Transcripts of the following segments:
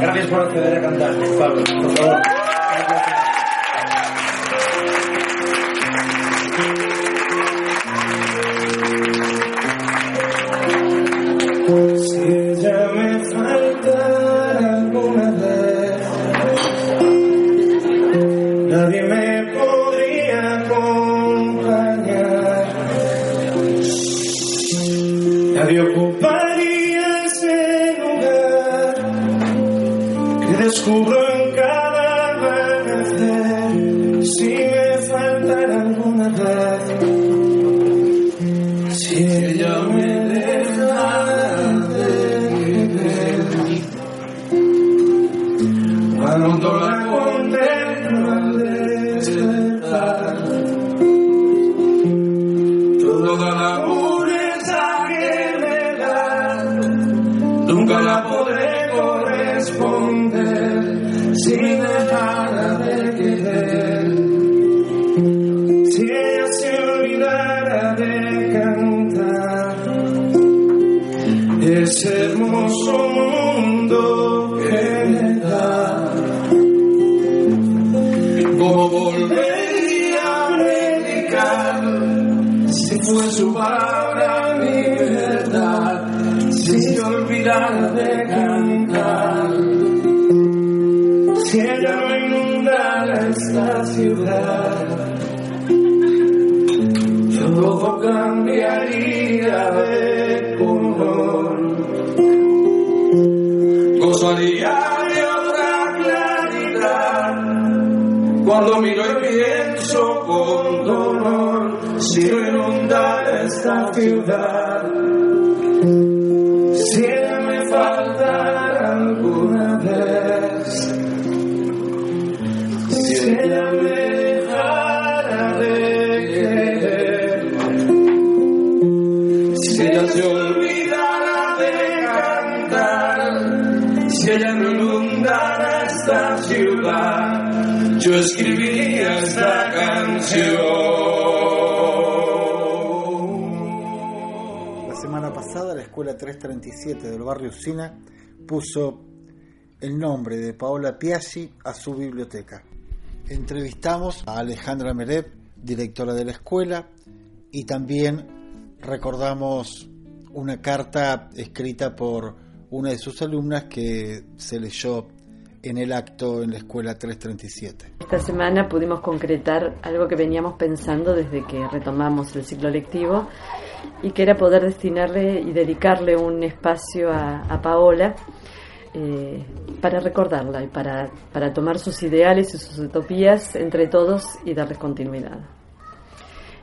Gracias por acceder a cantar, Pablo, por favor. Ese hermoso mundo que da, ¿cómo volvería a predicar si fue su palabra mi verdad? Si se olvidara de cantar, si ella no inundara esta ciudad. Todo cambiaría cuando miro y pienso con dolor si no inundara esta ciudad. La Escuela 337 del barrio Usina puso el nombre de Paola Piazzi a su biblioteca. Entrevistamos a Alejandra Merev, directora de la escuela, y también recordamos una carta escrita por una de sus alumnas que se leyó en el acto en la escuela 337. Esta semana pudimos concretar algo que veníamos pensando desde que retomamos el ciclo lectivo y que era poder destinarle y dedicarle un espacio a, Paola eh, para recordarla y para, para tomar sus ideales y sus utopías entre todos y darles continuidad.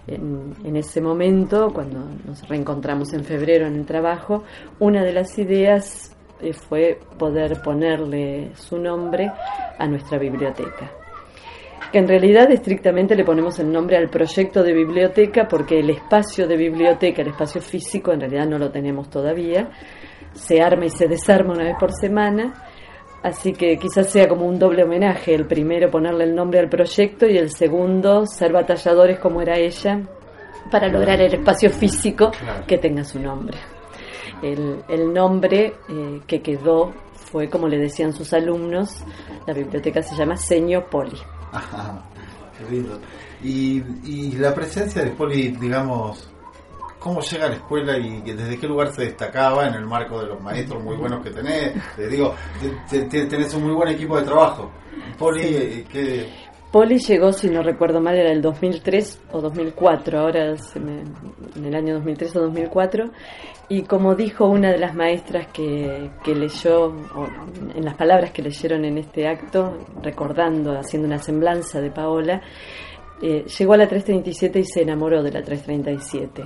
En, en, ese momento, cuando nos reencontramos en febrero en el trabajo, una de las ideas eh, fue poder ponerle su nombre a nuestra biblioteca. Que en realidad estrictamente le ponemos el nombre al proyecto de biblioteca porque el espacio de biblioteca, el espacio físico, en realidad no lo tenemos todavía. Se arma y se desarma una vez por semana. Así que quizás sea como un doble homenaje, el primero ponerle el nombre al proyecto y el segundo ser batalladores como era ella para lograr el espacio físico que tenga su nombre. El, el nombre eh, que quedó fue, como le decían sus alumnos, la biblioteca se llama Seño Poli. Qué lindo. Y, la presencia de Poli, digamos, cómo llega a la escuela y desde qué lugar se destacaba en el marco de los maestros muy buenos que tenés. Te digo, tenés un muy buen equipo de trabajo. Poli, sí. ¿qué, Poli llegó, si no recuerdo mal, era el 2003 o 2004, ahora en el año 2003 o 2004, y como dijo una de las maestras que, que leyó, en las palabras que leyeron en este acto, recordando, haciendo una semblanza de Paola, eh, llegó a la 337 y se enamoró de la 337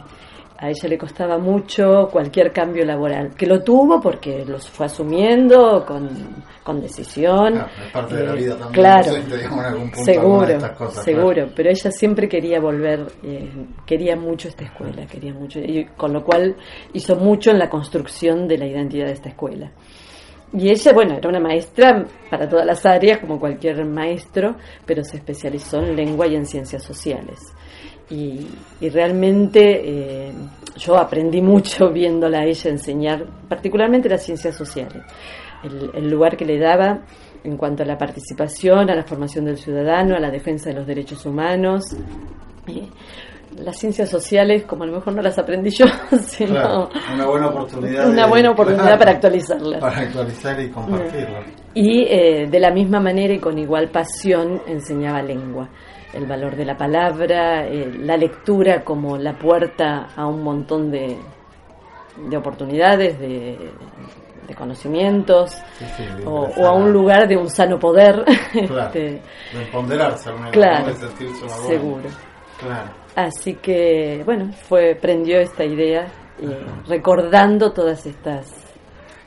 a ella le costaba mucho cualquier cambio laboral, que lo tuvo porque los fue asumiendo con, con decisión. Claro, es parte de la vida también. Claro, docente, digamos, en algún punto seguro, de estas cosas, seguro, claro. pero ella siempre quería volver, eh, quería mucho esta escuela, quería mucho, y con lo cual hizo mucho en la construcción de la identidad de esta escuela. Y ella, bueno, era una maestra para todas las áreas, como cualquier maestro, pero se especializó en lengua y en ciencias sociales. Y, y realmente eh, yo aprendí mucho viéndola a ella enseñar, particularmente las ciencias sociales. el, lugar que le daba en cuanto a la participación, a la formación del ciudadano, a la defensa de los derechos humanos. las ciencias sociales, como a lo mejor no las aprendí yo, sino una buena oportunidad, una buena oportunidad para actualizarlas. Para actualizar y compartirlas. Y eh, de la misma manera y con igual pasión enseñaba lengua el valor de la palabra, eh, la lectura como la puerta a un montón de, de oportunidades, de, conocimientos, o, a un lugar de un sano poder. Claro, este, de empoderarse, claro, de seguro. Claro. Así que, bueno, fue prendió esta idea, eh, recordando todas estas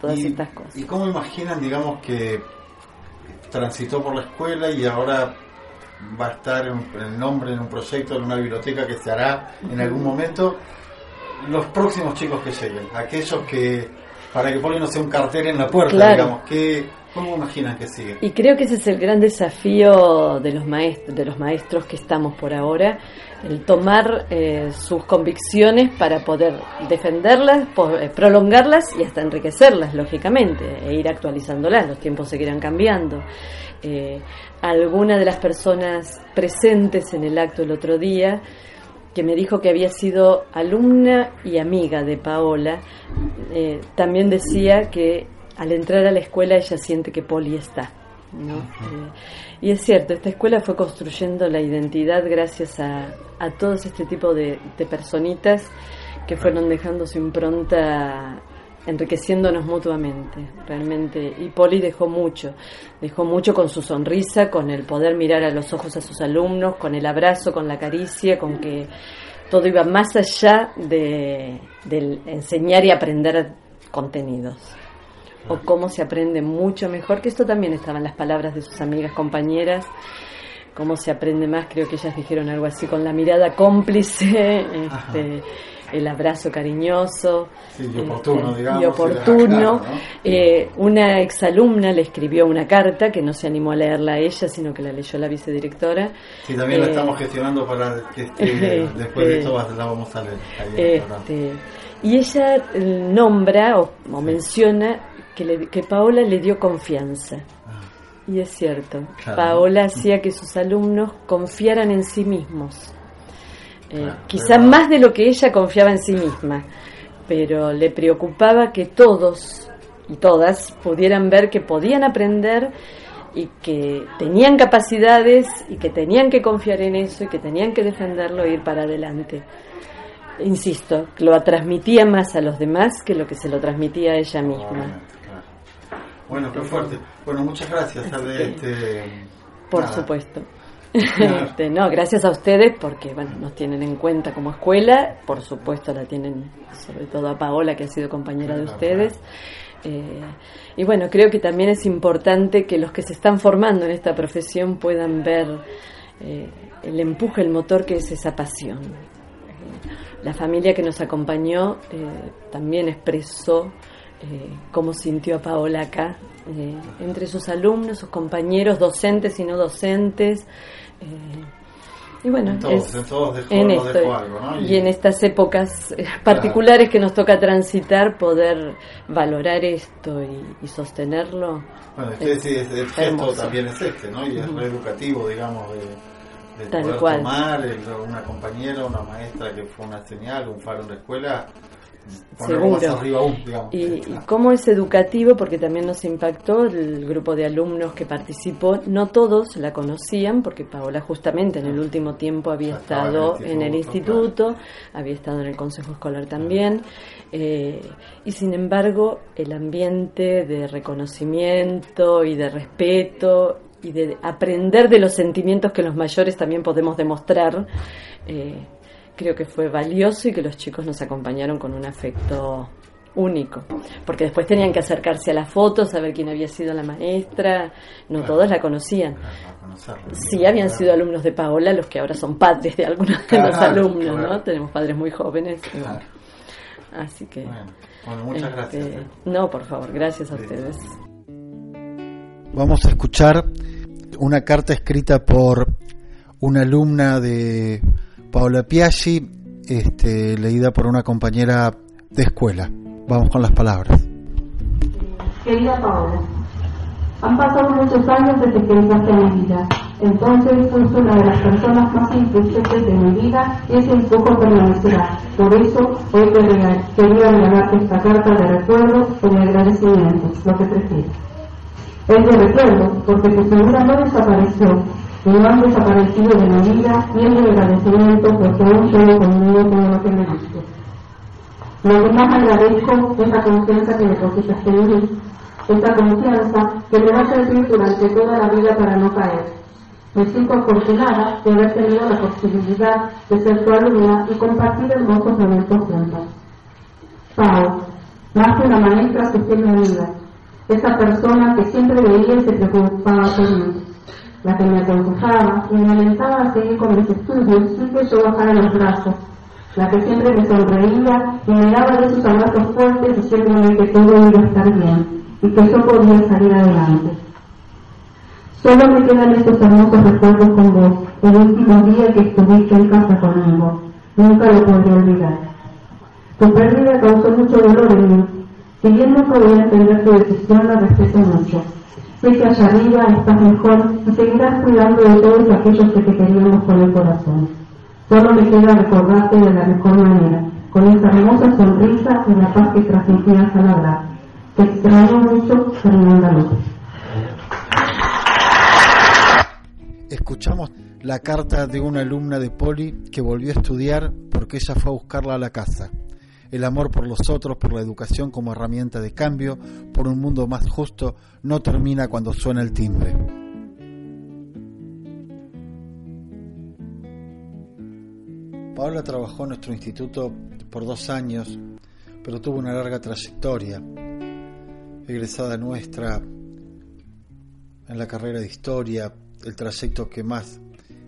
todas estas cosas. ¿Y cómo imaginan, digamos, que transitó por la escuela y ahora va a estar en, el nombre en un proyecto, en una biblioteca que se hará en algún momento. Los próximos chicos que lleguen, aquellos que, para que sea un cartel en la puerta, digamos, que, ¿cómo imaginan que siguen? Y creo que ese es el gran desafío de los maestros, de los maestros que estamos por ahora, el tomar eh, sus convicciones para poder defenderlas, eh, prolongarlas y hasta enriquecerlas, lógicamente, e ir actualizándolas. Los tiempos seguirán cambiando. Eh, alguna de las personas presentes en el acto el otro día, que me dijo que había sido alumna y amiga de Paola, eh, también decía que al entrar a la escuela ella siente que Poli está. Eh, y es cierto, esta escuela fue construyendo la identidad gracias a, a todo este tipo de, de personitas que fueron dejando su impronta enriqueciéndonos mutuamente, realmente. Y Poli dejó mucho, dejó mucho con su sonrisa, con el poder mirar a los ojos a sus alumnos, con el abrazo, con la caricia, con que todo iba más allá de, del enseñar y aprender contenidos. O cómo se aprende mucho mejor, que esto también estaba en las palabras de sus amigas, compañeras, cómo se aprende más, creo que ellas dijeron algo así, con la mirada cómplice, este, el abrazo cariñoso y oportuno, este, digamos, y oportuno. Eh, una exalumna le escribió una carta que no se animó a leerla a ella, sino que la leyó la vicedirectora. Sí, también la eh, estamos gestionando para que después de esto la vamos a leer. Este, y ella nombra o, menciona que, que Paola le dio confianza. Ah. Y es cierto, Paola hacía que sus alumnos confiaran en sí mismos eh, quizá más de lo que ella confiaba en sí misma, pero le preocupaba que todos y todas pudieran ver que podían aprender y que tenían capacidades y que tenían que confiar en eso y que tenían que defenderlo e ir para adelante. Insisto, lo transmitía más a los demás que lo que se lo transmitía a ella misma. Bueno, qué fuerte. Bueno, muchas gracias. Este, por supuesto. Este, no, gracias a ustedes porque bueno, nos tienen en cuenta como escuela, por supuesto la tienen sobre todo a Paola que ha sido compañera de ustedes. Eh, y bueno, creo que también es importante que los que se están formando en esta profesión puedan ver eh, el empuje, el motor que es esa pasión. La familia que nos acompañó eh, también expresó cómo sintió a Paola acá, entre sus alumnos, sus compañeros, docentes y no docentes, y bueno, en, esto, y en estas épocas particulares que nos toca transitar, poder valorar esto y, sostenerlo. Bueno, es, el gesto también es este, ¿no? Y es reeducativo, digamos, de, poder tomar una compañera, una maestra que fue una señal, un faro en la escuela, Seguro. y, cómo es educativo, porque también nos impactó el grupo de alumnos que participó. No todos la conocían, porque Paola justamente en el último tiempo había estado en el instituto, había estado en el consejo escolar también. Eh, y sin embargo, el ambiente de reconocimiento y de respeto y de aprender de los sentimientos que los mayores también podemos demostrar. Eh, creo que fue valioso y que los chicos nos acompañaron con un afecto único, porque después tenían que acercarse a las fotos, saber quién había sido la maestra, no todos la conocían. Sí, habían sido alumnos de Paola los que ahora son padres de algunos de los alumnos, ¿no? Tenemos padres muy jóvenes. Así que... Bueno, muchas este, gracias. ¿eh? No, por favor, gracias a ustedes. Vamos a escuchar una carta escrita por una alumna de Paola Piaggi, este, leída por una compañera de escuela. Vamos con las palabras. Querida Paola, han pasado muchos años desde que en mi vida. Entonces fuiste una de las personas más influyentes de mi vida y ese empujo permanecerá. Por eso hoy te quería regalarte esta carta de recuerdo o de agradecimiento, lo que prefieras. Es de recuerdo porque tu figura no desapareció no han desaparecido de mi vida y de agradecimiento porque aún llevo conmigo todo lo que me. Lo que más agradezco es la confianza que depositaste en mí, esa confianza que me va a servir durante toda la vida para no caer. Me siento afortunada de haber tenido la posibilidad de ser tu alumna y compartir hermosos momentos juntos. Pau, más que una maestra fue mi amiga, esa persona que siempre veía y se preocupaba por mí, la que me aconsejaba y me alentaba a seguir con mis estudios sin que yo bajara los brazos, la que siempre me sonreía y me daba de sus abrazos fuertes diciéndome que todo iba a estar bien y que yo podía salir adelante. Solo me quedan estos hermosos recuerdos con vos, el último día que estuviste en casa conmigo. Nunca lo podré olvidar. Tu pérdida causó mucho dolor en mí. Si bien nunca voy a entender tu decisión, la respeto mucho. Que allá arriba estás mejor y seguirás cuidando de todos aquellos que te queríamos con el corazón. Solo me queda recordarte de la mejor manera, con esa hermosa sonrisa y la paz que transmitías al hablar. Te extraño mucho, Fernanda López. Escuchamos la carta de una alumna de Poli que volvió a estudiar porque ella fue a buscarla a la casa. El amor por los otros, por la educación como herramienta de cambio, por un mundo más justo, no termina cuando suena el timbre. Paola trabajó en nuestro instituto por dos años, pero tuvo una larga trayectoria. Egresada nuestra en la carrera de historia, el trayecto que más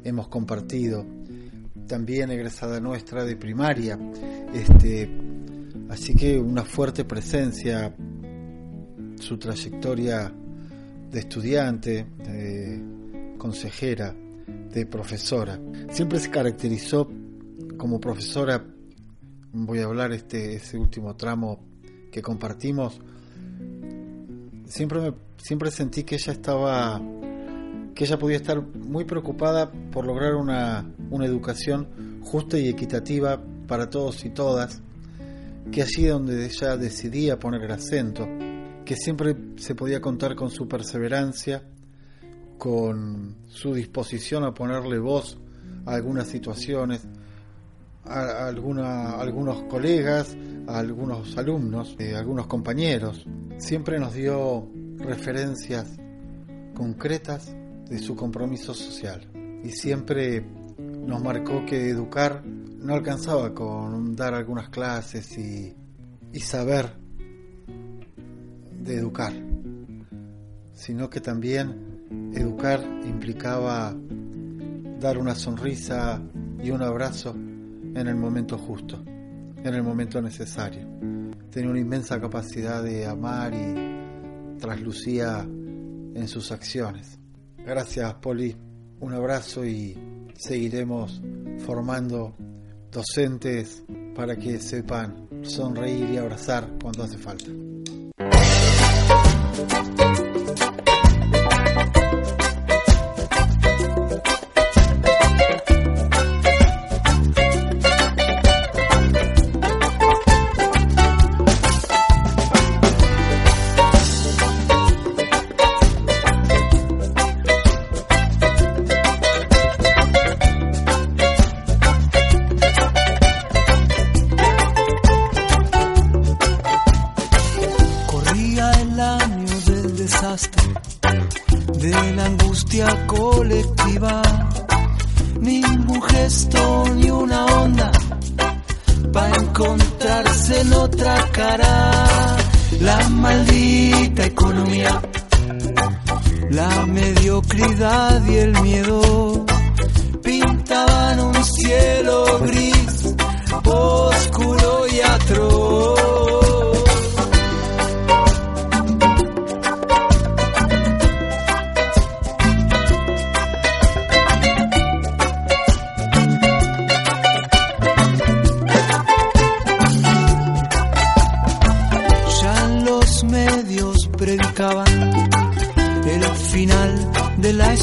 hemos compartido. También egresada nuestra de primaria. Este, así que una fuerte presencia, su trayectoria de estudiante, consejera, de profesora. Siempre se caracterizó como profesora, voy a hablar este ese último tramo que compartimos, siempre me, siempre sentí que ella estaba que ella podía estar muy preocupada por lograr una, una educación justa y equitativa para todos y todas, que allí donde ella decidía poner el acento, que siempre se podía contar con su perseverancia, con su disposición a ponerle voz a algunas situaciones, a, alguna, algunos colegas, a algunos alumnos, a algunos compañeros. Siempre nos dio referencias concretas de su compromiso social y siempre nos marcó que educar no alcanzaba con dar algunas clases y, y saber de educar, sino que también educar implicaba dar una sonrisa y un abrazo en el momento justo, en el momento necesario. Tenía una inmensa capacidad de amar y traslucía en sus acciones. Gracias, Poli. Un abrazo y seguiremos formando docentes para que sepan sonreír y abrazar cuando hace falta. Ningún gesto ni una onda para encontrarse en otra cara. La maldita economía, la mediocridad y el miedo pintaban un cielo gris, oscuro y atroz.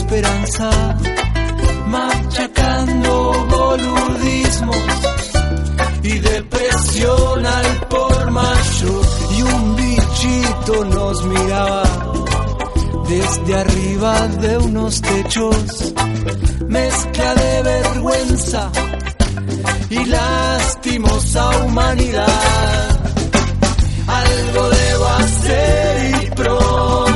esperanza, machacando boludismos y depresión al por mayor. Y un bichito nos miraba desde arriba de unos techos, mezcla de vergüenza y lastimosa humanidad. Algo debo hacer y pronto.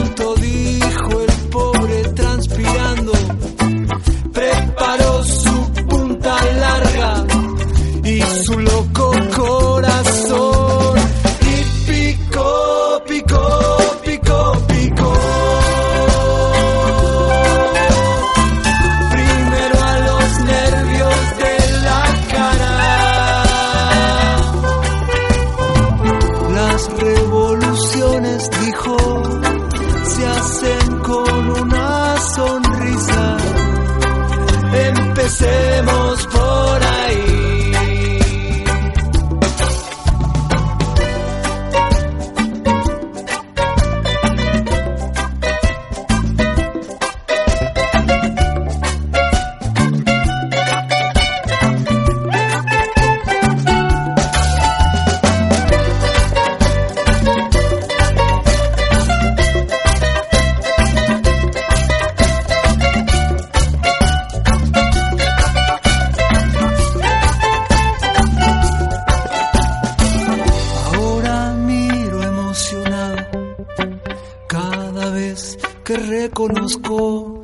que reconozco,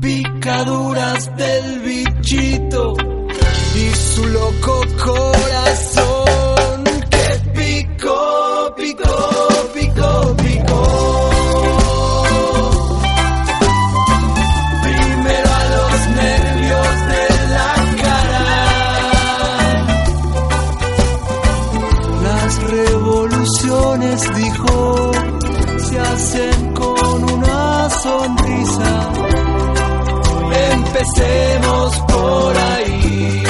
picaduras del bichito y su loco corazón. empecemos por ahí.